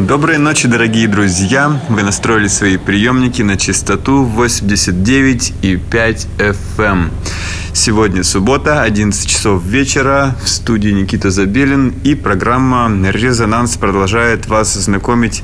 Доброй ночи, дорогие друзья! Вы настроили свои приемники на частоту 89,5 FM. Сегодня суббота, 11 часов вечера, в студии Никита Забелин, и программа «Резонанс» продолжает вас знакомить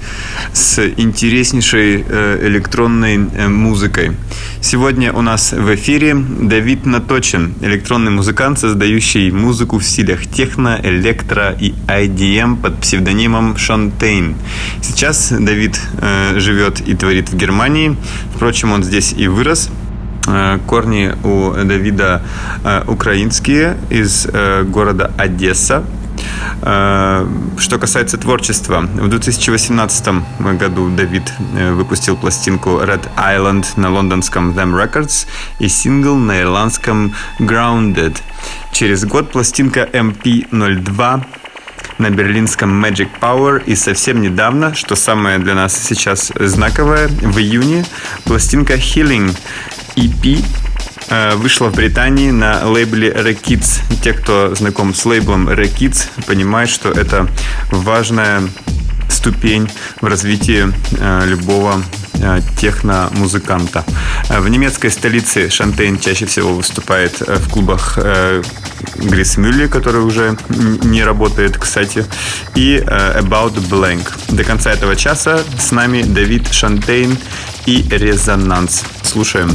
с интереснейшей э, электронной э, музыкой. Сегодня у нас в эфире Давид Наточин, электронный музыкант, создающий музыку в стилях техно, электро и IDM под псевдонимом Шантейн. Сейчас Давид э, живет и творит в Германии. Впрочем, он здесь и вырос – корни у Давида украинские из города Одесса. Что касается творчества, в 2018 году Давид выпустил пластинку Red Island на лондонском Them Records и сингл на ирландском Grounded. Через год пластинка MP02 на берлинском Magic Power и совсем недавно, что самое для нас сейчас знаковое, в июне пластинка Healing EP э, вышла в Британии на лейбле Rekids. Те, кто знаком с лейблом Rekids, понимают, что это важная ступень в развитии э, любого э, техно-музыканта. В немецкой столице Шантейн чаще всего выступает в клубах Грисмюлли, который уже не работает, кстати, и About Blank. До конца этого часа с нами Давид Шантейн и Резонанс. Слушаем.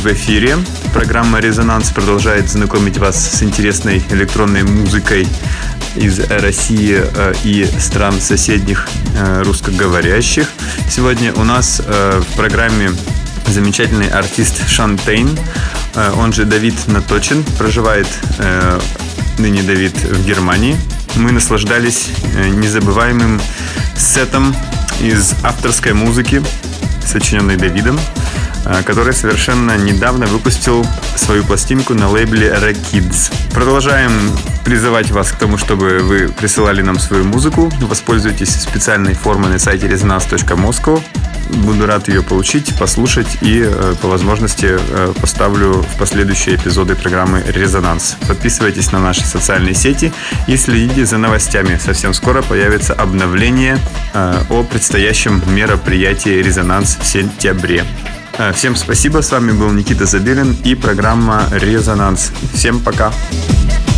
В эфире. Программа «Резонанс» продолжает знакомить вас с интересной электронной музыкой из России э, и стран соседних э, русскоговорящих. Сегодня у нас э, в программе замечательный артист Шантейн, он же Давид Наточин, проживает ныне Давид в Германии. Мы наслаждались незабываемым сетом из авторской музыки, сочиненной Давидом. Э, который совершенно недавно выпустил свою пластинку на лейбле Rekids. Продолжаем призывать вас к тому, чтобы вы присылали нам свою музыку. Воспользуйтесь специальной формой на сайте resonance.moscow. Буду рад ее получить, послушать и э, по возможности э, поставлю в последующие эпизоды программы «Резонанс». Подписывайтесь на наши социальные сети и следите за новостями. Совсем скоро появится обновление о предстоящем мероприятии «Резонанс» в сентябре. Э, всем спасибо, с вами был Никита Забелин и программа «Резонанс». Всем пока! Резонанс.